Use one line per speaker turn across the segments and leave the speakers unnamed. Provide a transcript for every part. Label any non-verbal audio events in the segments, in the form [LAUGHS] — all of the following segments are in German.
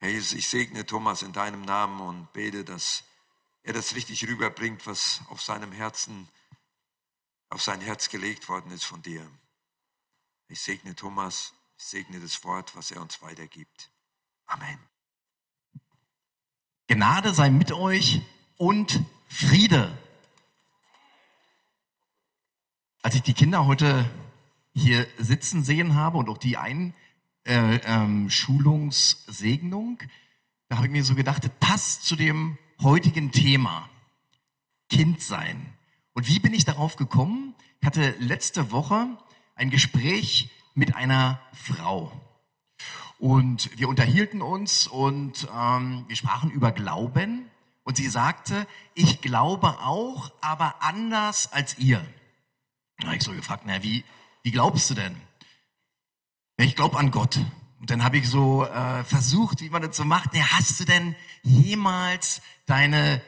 Herr Jesus, ich segne Thomas in deinem Namen und bete, dass er das richtig rüberbringt, was auf seinem Herzen, auf sein Herz gelegt worden ist von dir. Ich segne Thomas, ich segne das Wort, was er uns weitergibt. Amen.
Gnade sei mit euch und Friede. Als ich die Kinder heute hier sitzen sehen habe und auch die Einschulungssegnung, äh, ähm, da habe ich mir so gedacht, das passt zu dem heutigen Thema. Kind sein. Und wie bin ich darauf gekommen? Ich hatte letzte Woche ein Gespräch mit einer Frau. Und wir unterhielten uns und ähm, wir sprachen über Glauben. Und sie sagte, ich glaube auch, aber anders als ihr. Da habe ich so gefragt, na, wie, wie glaubst du denn? Ich glaube an Gott. Und dann habe ich so äh, versucht, wie man das so macht. Ja, hast du denn jemals deine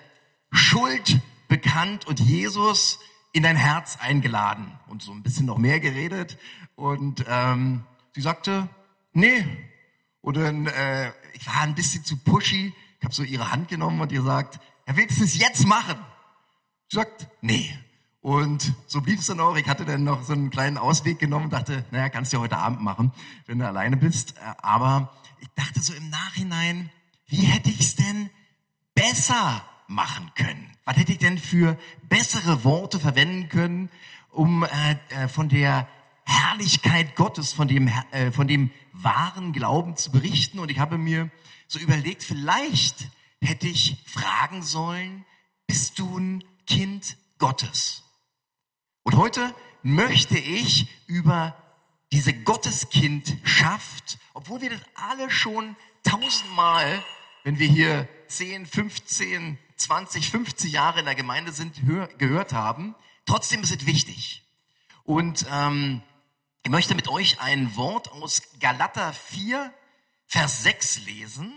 Schuld bekannt und Jesus in dein Herz eingeladen? Und so ein bisschen noch mehr geredet. Und ähm, sie sagte, nee. Und dann, äh, ich war ein bisschen zu pushy. Ich habe so ihre Hand genommen und ihr sagt, ja, willst du es jetzt machen? Sie sagt, nee. Und so blieb es dann auch. Ich hatte dann noch so einen kleinen Ausweg genommen und dachte, naja, kannst du ja heute Abend machen, wenn du alleine bist. Äh, aber ich dachte so im Nachhinein, wie hätte ich es denn besser machen können? Was hätte ich denn für bessere Worte verwenden können, um äh, äh von der Herrlichkeit Gottes, von dem, äh, von dem wahren Glauben zu berichten? Und ich habe mir so überlegt, vielleicht hätte ich fragen sollen, bist du ein Kind Gottes? Und heute möchte ich über diese Gotteskindschaft, obwohl wir das alle schon tausendmal, wenn wir hier 10, 15, 20, 50 Jahre in der Gemeinde sind, gehört haben, trotzdem ist es wichtig. Und ähm, ich möchte mit euch ein Wort aus Galater 4, Vers 6 lesen.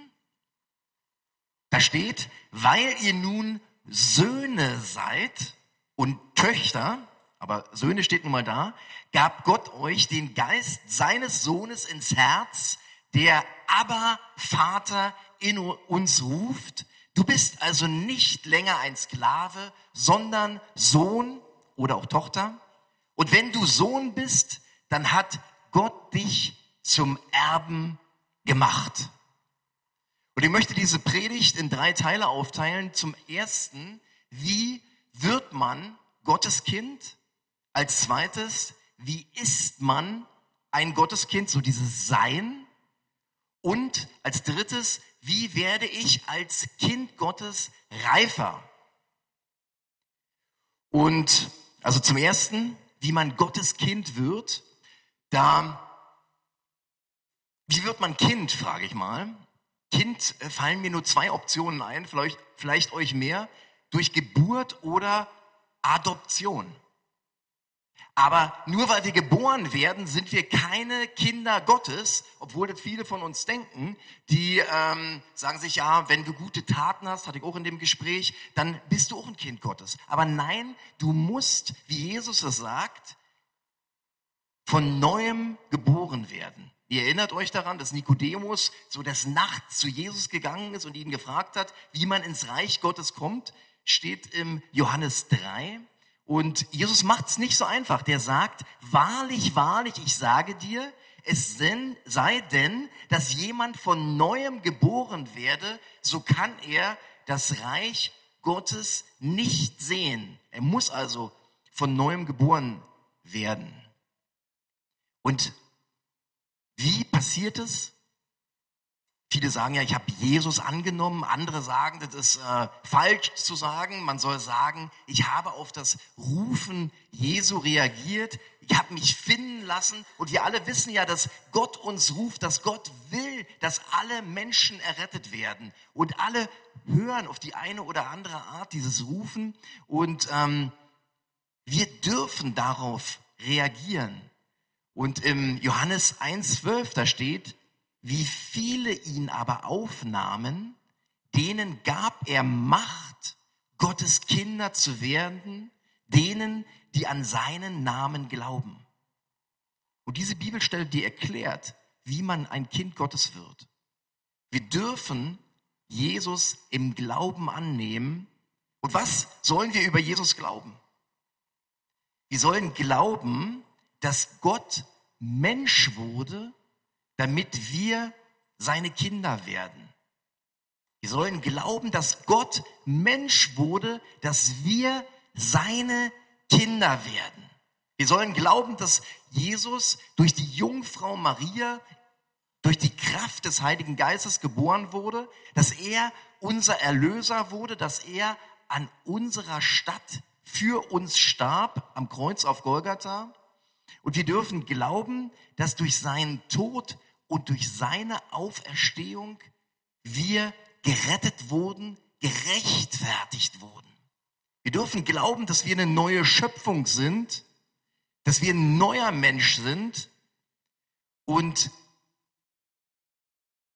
Da steht, weil ihr nun Söhne seid und Töchter, aber Söhne steht nun mal da, gab Gott euch den Geist seines Sohnes ins Herz, der aber Vater in uns ruft. Du bist also nicht länger ein Sklave, sondern Sohn oder auch Tochter. Und wenn du Sohn bist, dann hat Gott dich zum Erben gemacht. Und ich möchte diese Predigt in drei Teile aufteilen. Zum ersten, wie wird man Gottes Kind? Als zweites, wie ist man ein Gotteskind, so dieses Sein? Und als drittes, wie werde ich als Kind Gottes reifer? Und also zum ersten, wie man Gottes Kind wird, da, wie wird man Kind, frage ich mal. Kind äh, fallen mir nur zwei Optionen ein, vielleicht, vielleicht euch mehr, durch Geburt oder Adoption. Aber nur weil wir geboren werden, sind wir keine Kinder Gottes, obwohl das viele von uns denken, die ähm, sagen sich, ja, wenn du gute Taten hast, hatte ich auch in dem Gespräch, dann bist du auch ein Kind Gottes. Aber nein, du musst, wie Jesus es sagt, von neuem geboren werden. Ihr erinnert euch daran, dass Nikodemus so des Nachts zu Jesus gegangen ist und ihn gefragt hat, wie man ins Reich Gottes kommt, steht im Johannes 3. Und Jesus macht es nicht so einfach. Der sagt, wahrlich, wahrlich, ich sage dir, es sei denn, dass jemand von neuem geboren werde, so kann er das Reich Gottes nicht sehen. Er muss also von neuem geboren werden. Und wie passiert es? Viele sagen ja, ich habe Jesus angenommen. Andere sagen, das ist äh, falsch zu sagen. Man soll sagen, ich habe auf das Rufen Jesu reagiert. Ich habe mich finden lassen. Und wir alle wissen ja, dass Gott uns ruft, dass Gott will, dass alle Menschen errettet werden. Und alle hören auf die eine oder andere Art dieses Rufen. Und ähm, wir dürfen darauf reagieren. Und im Johannes 1,12, da steht, wie viele ihn aber aufnahmen, denen gab er Macht, Gottes Kinder zu werden, denen, die an seinen Namen glauben. Und diese Bibelstelle, die erklärt, wie man ein Kind Gottes wird. Wir dürfen Jesus im Glauben annehmen. Und was sollen wir über Jesus glauben? Wir sollen glauben, dass Gott Mensch wurde, damit wir seine Kinder werden. Wir sollen glauben, dass Gott Mensch wurde, dass wir seine Kinder werden. Wir sollen glauben, dass Jesus durch die Jungfrau Maria, durch die Kraft des Heiligen Geistes geboren wurde, dass er unser Erlöser wurde, dass er an unserer Stadt für uns starb am Kreuz auf Golgatha. Und wir dürfen glauben, dass durch seinen Tod und durch seine Auferstehung wir gerettet wurden, gerechtfertigt wurden. Wir dürfen glauben, dass wir eine neue Schöpfung sind, dass wir ein neuer Mensch sind und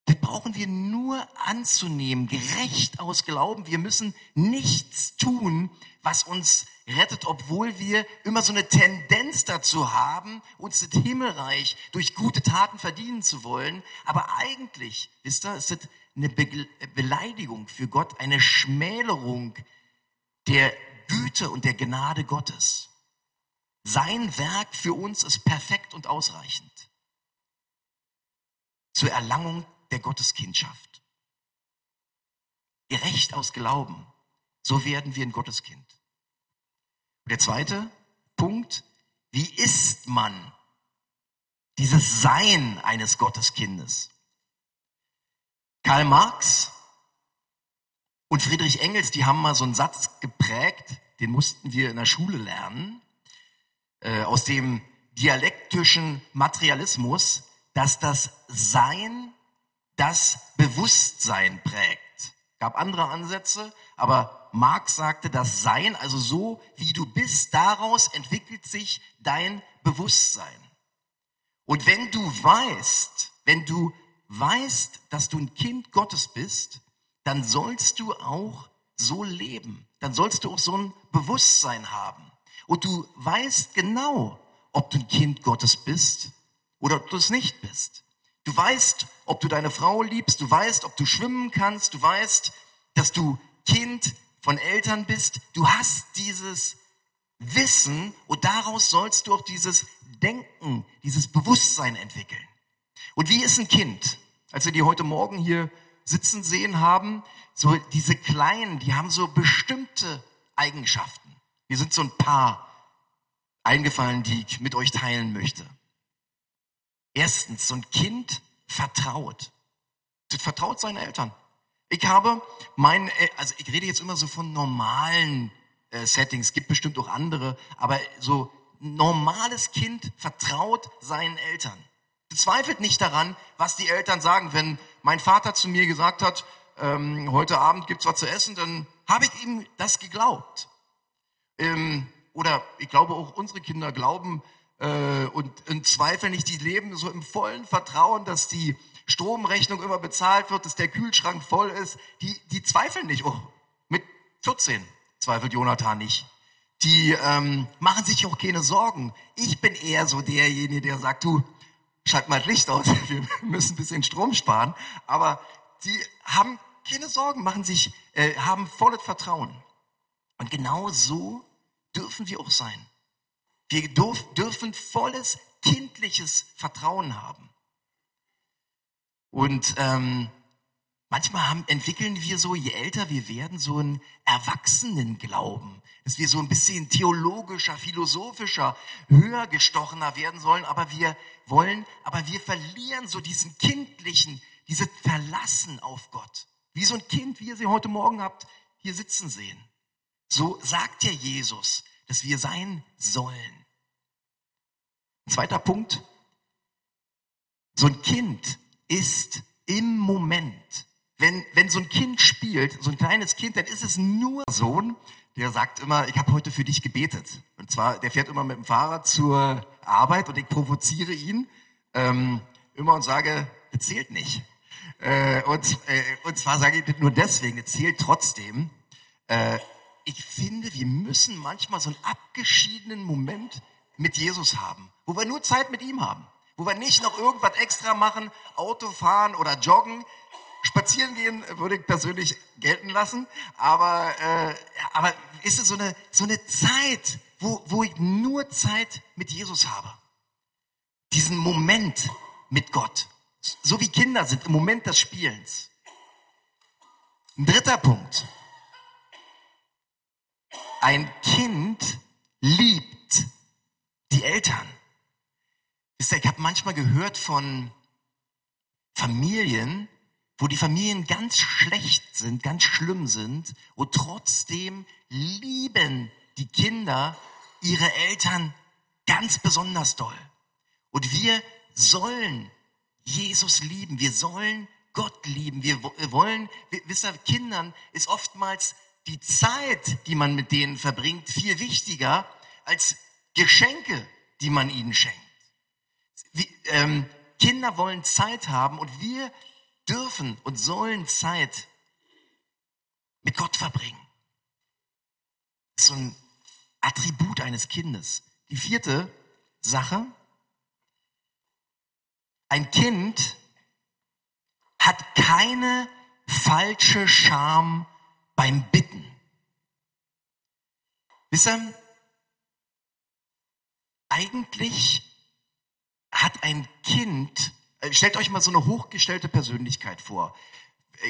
das brauchen wir nur anzunehmen, gerecht aus Glauben. Wir müssen nichts tun, was uns rettet, obwohl wir immer so eine Tendenz dazu haben, uns das Himmelreich durch gute Taten verdienen zu wollen. Aber eigentlich, wisst ihr, ist das eine Be Beleidigung für Gott, eine Schmälerung der Güte und der Gnade Gottes. Sein Werk für uns ist perfekt und ausreichend zur Erlangung der Gotteskindschaft. Gerecht aus Glauben, so werden wir ein Gotteskind. Der zweite Punkt, wie ist man dieses Sein eines Gotteskindes? Karl Marx und Friedrich Engels, die haben mal so einen Satz geprägt, den mussten wir in der Schule lernen, äh, aus dem dialektischen Materialismus, dass das Sein das Bewusstsein prägt. Gab andere Ansätze, aber Marx sagte, das Sein, also so wie du bist, daraus entwickelt sich dein Bewusstsein. Und wenn du weißt, wenn du weißt, dass du ein Kind Gottes bist, dann sollst du auch so leben. Dann sollst du auch so ein Bewusstsein haben. Und du weißt genau, ob du ein Kind Gottes bist oder ob du es nicht bist. Du weißt, ob du deine Frau liebst, du weißt, ob du schwimmen kannst, du weißt, dass du Kind von Eltern bist. Du hast dieses Wissen und daraus sollst du auch dieses Denken, dieses Bewusstsein entwickeln. Und wie ist ein Kind? Als wir die heute Morgen hier sitzen sehen haben, so diese Kleinen, die haben so bestimmte Eigenschaften. Mir sind so ein paar eingefallen, die ich mit euch teilen möchte. Erstens, so ein Kind vertraut. Vertraut seinen Eltern. Ich habe mein, also ich rede jetzt immer so von normalen äh, Settings, gibt bestimmt auch andere, aber so normales Kind vertraut seinen Eltern. Zweifelt nicht daran, was die Eltern sagen. Wenn mein Vater zu mir gesagt hat, ähm, heute Abend gibt's was zu essen, dann habe ich ihm das geglaubt. Ähm, oder ich glaube auch unsere Kinder glauben, äh, und in Zweifel nicht, die leben so im vollen Vertrauen, dass die Stromrechnung immer bezahlt wird, dass der Kühlschrank voll ist. Die, die zweifeln nicht. Oh, mit 14 zweifelt Jonathan nicht. Die ähm, machen sich auch keine Sorgen. Ich bin eher so derjenige, der sagt, du, schalt mal das Licht aus, [LAUGHS] wir müssen ein bisschen Strom sparen. Aber die haben keine Sorgen, machen sich, äh, haben volles Vertrauen. Und genau so dürfen wir auch sein. Wir dürfen volles kindliches Vertrauen haben. Und ähm, manchmal haben, entwickeln wir so, je älter wir werden, so einen Erwachsenenglauben, dass wir so ein bisschen theologischer, philosophischer, höher gestochener werden sollen, aber wir wollen, aber wir verlieren so diesen kindlichen, dieses Verlassen auf Gott. Wie so ein Kind, wie ihr sie heute Morgen habt, hier sitzen sehen. So sagt ja Jesus, dass wir sein sollen. Zweiter Punkt. So ein Kind ist im Moment. Wenn, wenn so ein Kind spielt, so ein kleines Kind, dann ist es nur Sohn, der sagt immer, ich habe heute für dich gebetet. Und zwar, der fährt immer mit dem Fahrrad zur Arbeit und ich provoziere ihn ähm, immer und sage, das zählt nicht. Äh, und, äh, und zwar sage ich das nur deswegen, es zählt trotzdem. Äh, ich finde, wir müssen manchmal so einen abgeschiedenen Moment mit Jesus haben wo wir nur Zeit mit ihm haben, wo wir nicht noch irgendwas extra machen, Auto fahren oder joggen, spazieren gehen würde ich persönlich gelten lassen, aber, äh, aber ist es so eine, so eine Zeit, wo, wo ich nur Zeit mit Jesus habe. Diesen Moment mit Gott. So wie Kinder sind im Moment des Spielens. Ein dritter Punkt. Ein Kind liebt die Eltern. Ich habe manchmal gehört von Familien, wo die Familien ganz schlecht sind, ganz schlimm sind und trotzdem lieben die Kinder ihre Eltern ganz besonders doll. Und wir sollen Jesus lieben, wir sollen Gott lieben, wir wollen, wisst ihr, Kindern ist oftmals die Zeit, die man mit denen verbringt, viel wichtiger als Geschenke, die man ihnen schenkt. Wie, ähm, Kinder wollen Zeit haben und wir dürfen und sollen Zeit mit Gott verbringen. Das ist so ein Attribut eines Kindes. Die vierte Sache. Ein Kind hat keine falsche Scham beim Bitten. Wisst ihr, eigentlich hat ein Kind, äh, stellt euch mal so eine hochgestellte Persönlichkeit vor.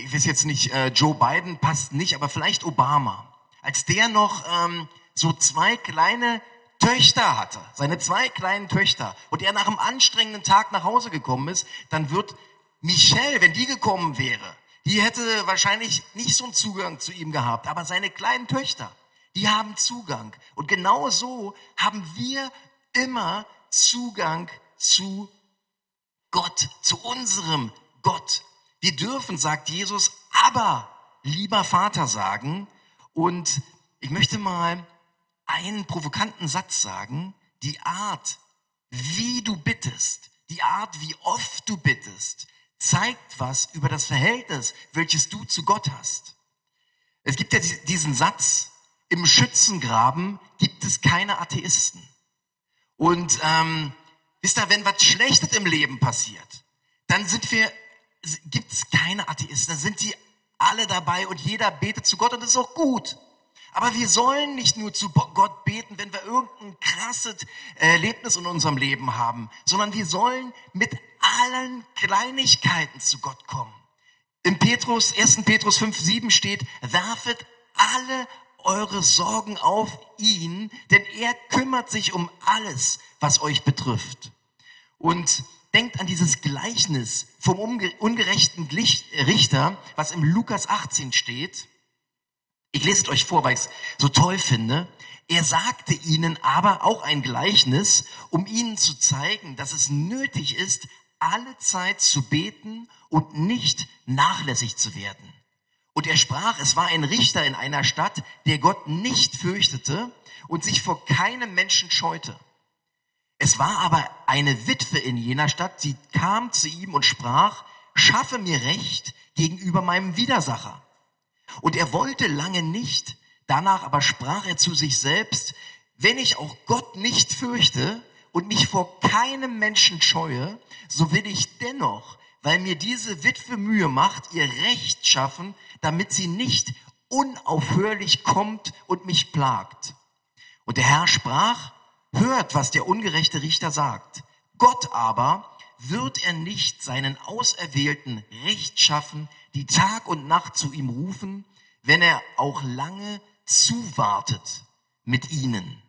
Ich weiß jetzt nicht, äh, Joe Biden passt nicht, aber vielleicht Obama. Als der noch ähm, so zwei kleine Töchter hatte, seine zwei kleinen Töchter, und er nach einem anstrengenden Tag nach Hause gekommen ist, dann wird Michelle, wenn die gekommen wäre, die hätte wahrscheinlich nicht so einen Zugang zu ihm gehabt, aber seine kleinen Töchter, die haben Zugang. Und genau so haben wir immer Zugang zu Gott, zu unserem Gott. Wir dürfen, sagt Jesus, aber lieber Vater sagen. Und ich möchte mal einen provokanten Satz sagen. Die Art, wie du bittest, die Art, wie oft du bittest, zeigt was über das Verhältnis, welches du zu Gott hast. Es gibt ja diesen Satz, im Schützengraben gibt es keine Atheisten. Und ähm, Wisst ihr, wenn was Schlechtes im Leben passiert, dann sind wir, gibt es keine Atheisten, dann sind die alle dabei und jeder betet zu Gott und das ist auch gut. Aber wir sollen nicht nur zu Gott beten, wenn wir irgendein krasses Erlebnis in unserem Leben haben, sondern wir sollen mit allen Kleinigkeiten zu Gott kommen. Im Petrus, 1. Petrus 5, 7 steht, werfet alle eure Sorgen auf ihn, denn er kümmert sich um alles, was euch betrifft. Und denkt an dieses Gleichnis vom ungerechten Richter, was im Lukas 18 steht. Ich lese es euch vor, weil ich es so toll finde. Er sagte ihnen aber auch ein Gleichnis, um ihnen zu zeigen, dass es nötig ist, alle Zeit zu beten und nicht nachlässig zu werden. Und er sprach, es war ein Richter in einer Stadt, der Gott nicht fürchtete und sich vor keinem Menschen scheute. Es war aber eine Witwe in jener Stadt, sie kam zu ihm und sprach, schaffe mir Recht gegenüber meinem Widersacher. Und er wollte lange nicht, danach aber sprach er zu sich selbst, wenn ich auch Gott nicht fürchte und mich vor keinem Menschen scheue, so will ich dennoch, weil mir diese Witwe Mühe macht, ihr Recht schaffen, damit sie nicht unaufhörlich kommt und mich plagt. Und der Herr sprach, hört, was der ungerechte Richter sagt. Gott aber wird er nicht seinen Auserwählten Recht schaffen, die Tag und Nacht zu ihm rufen, wenn er auch lange zuwartet mit ihnen.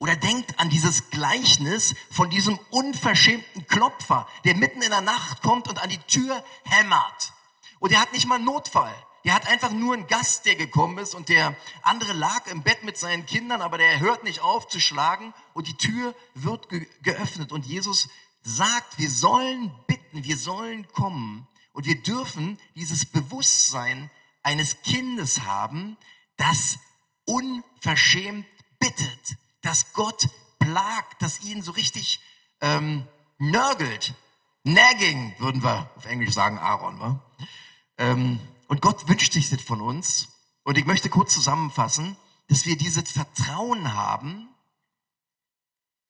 Oder denkt an dieses Gleichnis von diesem unverschämten Klopfer, der mitten in der Nacht kommt und an die Tür hämmert. Und er hat nicht mal einen Notfall. Der hat einfach nur einen Gast, der gekommen ist und der andere lag im Bett mit seinen Kindern, aber der hört nicht auf zu schlagen und die Tür wird ge geöffnet und Jesus sagt, wir sollen bitten, wir sollen kommen und wir dürfen dieses Bewusstsein eines Kindes haben, das unverschämt bittet, dass Gott plagt, dass ihn so richtig ähm, nörgelt. Nagging würden wir auf Englisch sagen, Aaron. wa? Ähm, und Gott wünscht sich das von uns. Und ich möchte kurz zusammenfassen, dass wir dieses Vertrauen haben,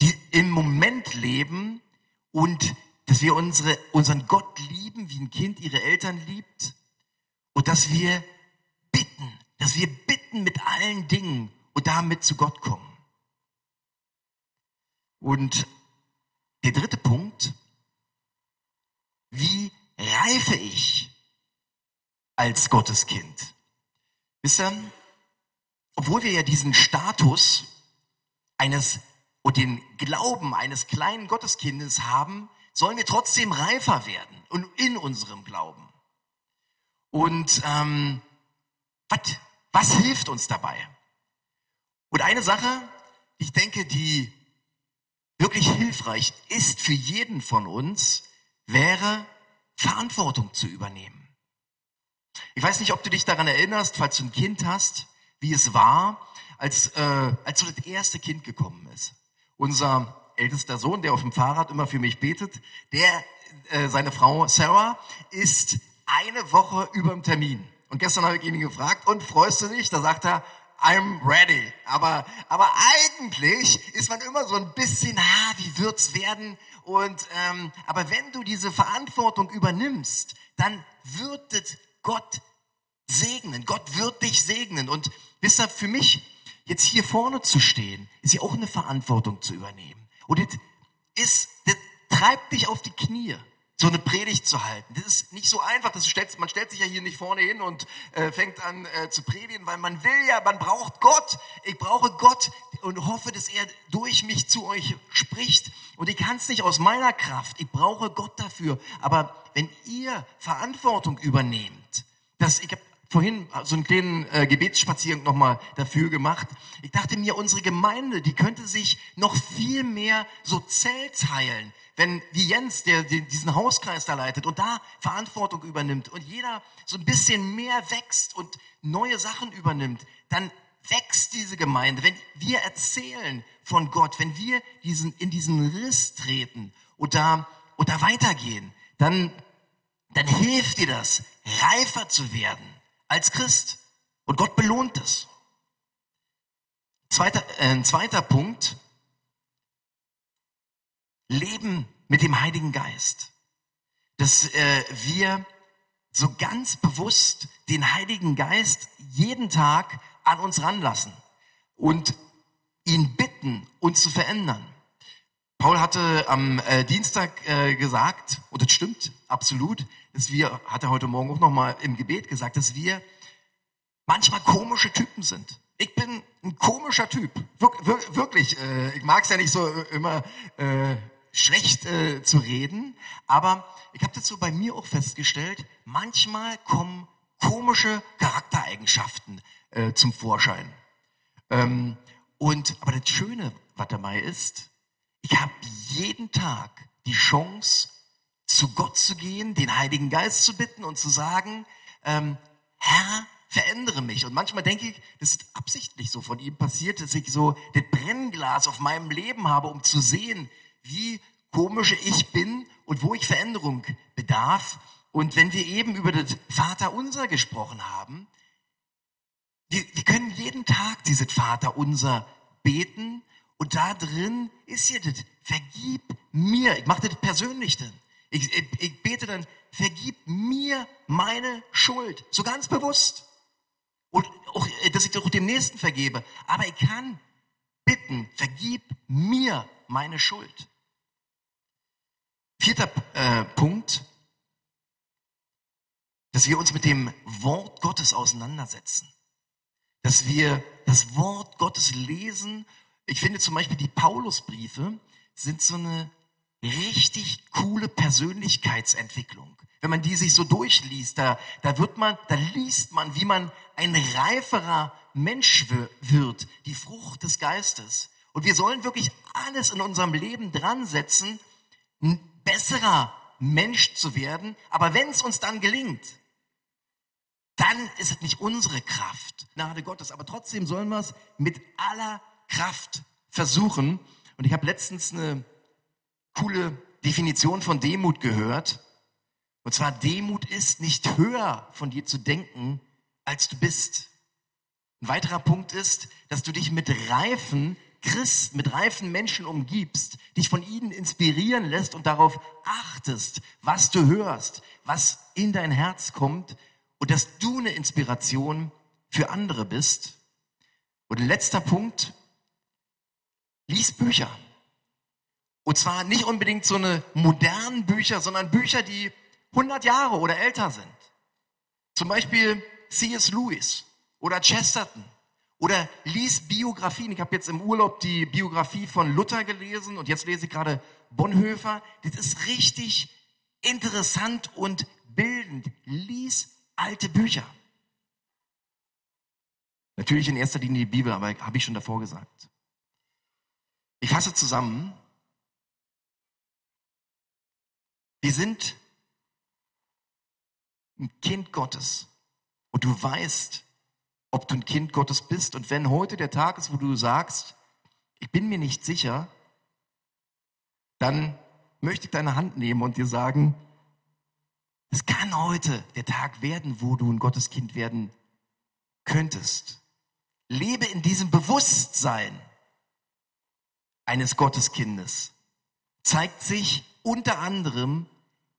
die im Moment leben und dass wir unsere, unseren Gott lieben, wie ein Kind ihre Eltern liebt und dass wir bitten, dass wir bitten mit allen Dingen und damit zu Gott kommen. Und der dritte Punkt, wie reife ich als Gotteskind? Wisst ihr, obwohl wir ja diesen Status eines und den Glauben eines kleinen Gotteskindes haben, sollen wir trotzdem reifer werden und in unserem Glauben. Und ähm, wat, was hilft uns dabei? Und eine Sache, ich denke, die wirklich hilfreich ist für jeden von uns, wäre Verantwortung zu übernehmen. Ich weiß nicht, ob du dich daran erinnerst, falls du ein Kind hast, wie es war, als, äh, als so das erste Kind gekommen ist. Unser ältester Sohn, der auf dem Fahrrad immer für mich betet, der, äh, seine Frau Sarah, ist eine Woche über dem Termin. Und gestern habe ich ihn gefragt, und freust du dich? Da sagt er, I'm ready. Aber, aber eigentlich ist man immer so ein bisschen, ah, wie wird's werden? Und, ähm, aber wenn du diese Verantwortung übernimmst, dann wird es Gott segnen. Gott wird dich segnen. Und wisst ihr, für mich, jetzt hier vorne zu stehen, ist ja auch eine Verantwortung zu übernehmen. Und das ist, das treibt dich auf die Knie, so eine Predigt zu halten. Das ist nicht so einfach. Das stellt, man stellt sich ja hier nicht vorne hin und äh, fängt an äh, zu predigen, weil man will ja, man braucht Gott. Ich brauche Gott und hoffe, dass er durch mich zu euch spricht. Und ich kann es nicht aus meiner Kraft. Ich brauche Gott dafür. Aber wenn ihr Verantwortung übernehmt, dass ich habe vorhin so einen kleinen äh, Gebetsspaziergang nochmal dafür gemacht. Ich dachte mir, unsere Gemeinde, die könnte sich noch viel mehr so Zell teilen, wenn wie Jens, der, diesen Hauskreis da leitet und da Verantwortung übernimmt und jeder so ein bisschen mehr wächst und neue Sachen übernimmt, dann wächst diese Gemeinde. Wenn wir erzählen von Gott, wenn wir diesen, in diesen Riss treten und da, und da weitergehen, dann, dann hilft dir das, reifer zu werden als Christ. Und Gott belohnt es. Zweiter, äh, ein zweiter Punkt. Leben mit dem Heiligen Geist. Dass äh, wir so ganz bewusst den Heiligen Geist jeden Tag an uns ranlassen und ihn bitten, uns zu verändern. Paul hatte am äh, Dienstag äh, gesagt, und das stimmt absolut, dass wir, hat er heute Morgen auch nochmal im Gebet gesagt, dass wir manchmal komische Typen sind. Ich bin ein komischer Typ. Wir, wir, wirklich, äh, ich mag es ja nicht so immer äh, schlecht äh, zu reden, aber ich habe so bei mir auch festgestellt, manchmal kommen komische Charaktereigenschaften äh, zum Vorschein. Ähm, und aber das Schöne, was dabei ist, ich habe jeden Tag die Chance, zu Gott zu gehen, den Heiligen Geist zu bitten und zu sagen, ähm, Herr, verändere mich. Und manchmal denke ich, das ist absichtlich so von ihm passiert, dass ich so das Brennglas auf meinem Leben habe, um zu sehen, wie komisch ich bin und wo ich Veränderung bedarf. Und wenn wir eben über das Vater unser gesprochen haben, wir, wir können jeden Tag dieses Vater unser beten und da drin ist ja das, vergib mir, ich mache das persönlich dann. Ich, ich, ich bete dann, vergib mir meine Schuld, so ganz bewusst. Und auch, dass ich auch dem Nächsten vergebe. Aber ich kann bitten, vergib mir meine Schuld. Vierter äh, Punkt, dass wir uns mit dem Wort Gottes auseinandersetzen. Dass wir das Wort Gottes lesen ich finde zum Beispiel die Paulusbriefe sind so eine richtig coole Persönlichkeitsentwicklung. Wenn man die sich so durchliest, da, da wird man, da liest man, wie man ein reiferer Mensch wird, die Frucht des Geistes. Und wir sollen wirklich alles in unserem Leben dran setzen, besserer Mensch zu werden. Aber wenn es uns dann gelingt, dann ist es nicht unsere Kraft, Gnade Gottes. Aber trotzdem sollen wir es mit aller Kraft versuchen. Und ich habe letztens eine coole Definition von Demut gehört. Und zwar, Demut ist nicht höher von dir zu denken, als du bist. Ein weiterer Punkt ist, dass du dich mit reifen Christen, mit reifen Menschen umgibst, dich von ihnen inspirieren lässt und darauf achtest, was du hörst, was in dein Herz kommt und dass du eine Inspiration für andere bist. Und letzter Punkt, lies Bücher. Und zwar nicht unbedingt so eine modernen Bücher, sondern Bücher, die 100 Jahre oder älter sind. Zum Beispiel C.S. Lewis oder Chesterton oder lies Biografien. Ich habe jetzt im Urlaub die Biografie von Luther gelesen und jetzt lese ich gerade Bonhoeffer. Das ist richtig interessant und bildend. Lies alte Bücher. Natürlich in erster Linie die Bibel, aber habe ich schon davor gesagt. Ich fasse zusammen. Wir sind ein Kind Gottes und du weißt, ob du ein Kind Gottes bist. Und wenn heute der Tag ist, wo du sagst, ich bin mir nicht sicher, dann möchte ich deine Hand nehmen und dir sagen, es kann heute der Tag werden, wo du ein Gotteskind werden könntest. Lebe in diesem Bewusstsein eines Gotteskindes. Zeigt sich unter anderem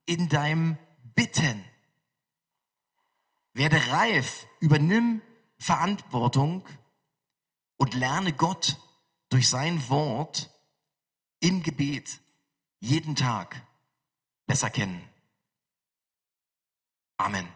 in deinem Bitten. Werde reif, übernimm Verantwortung und lerne Gott durch sein Wort im Gebet jeden Tag besser kennen. Amen.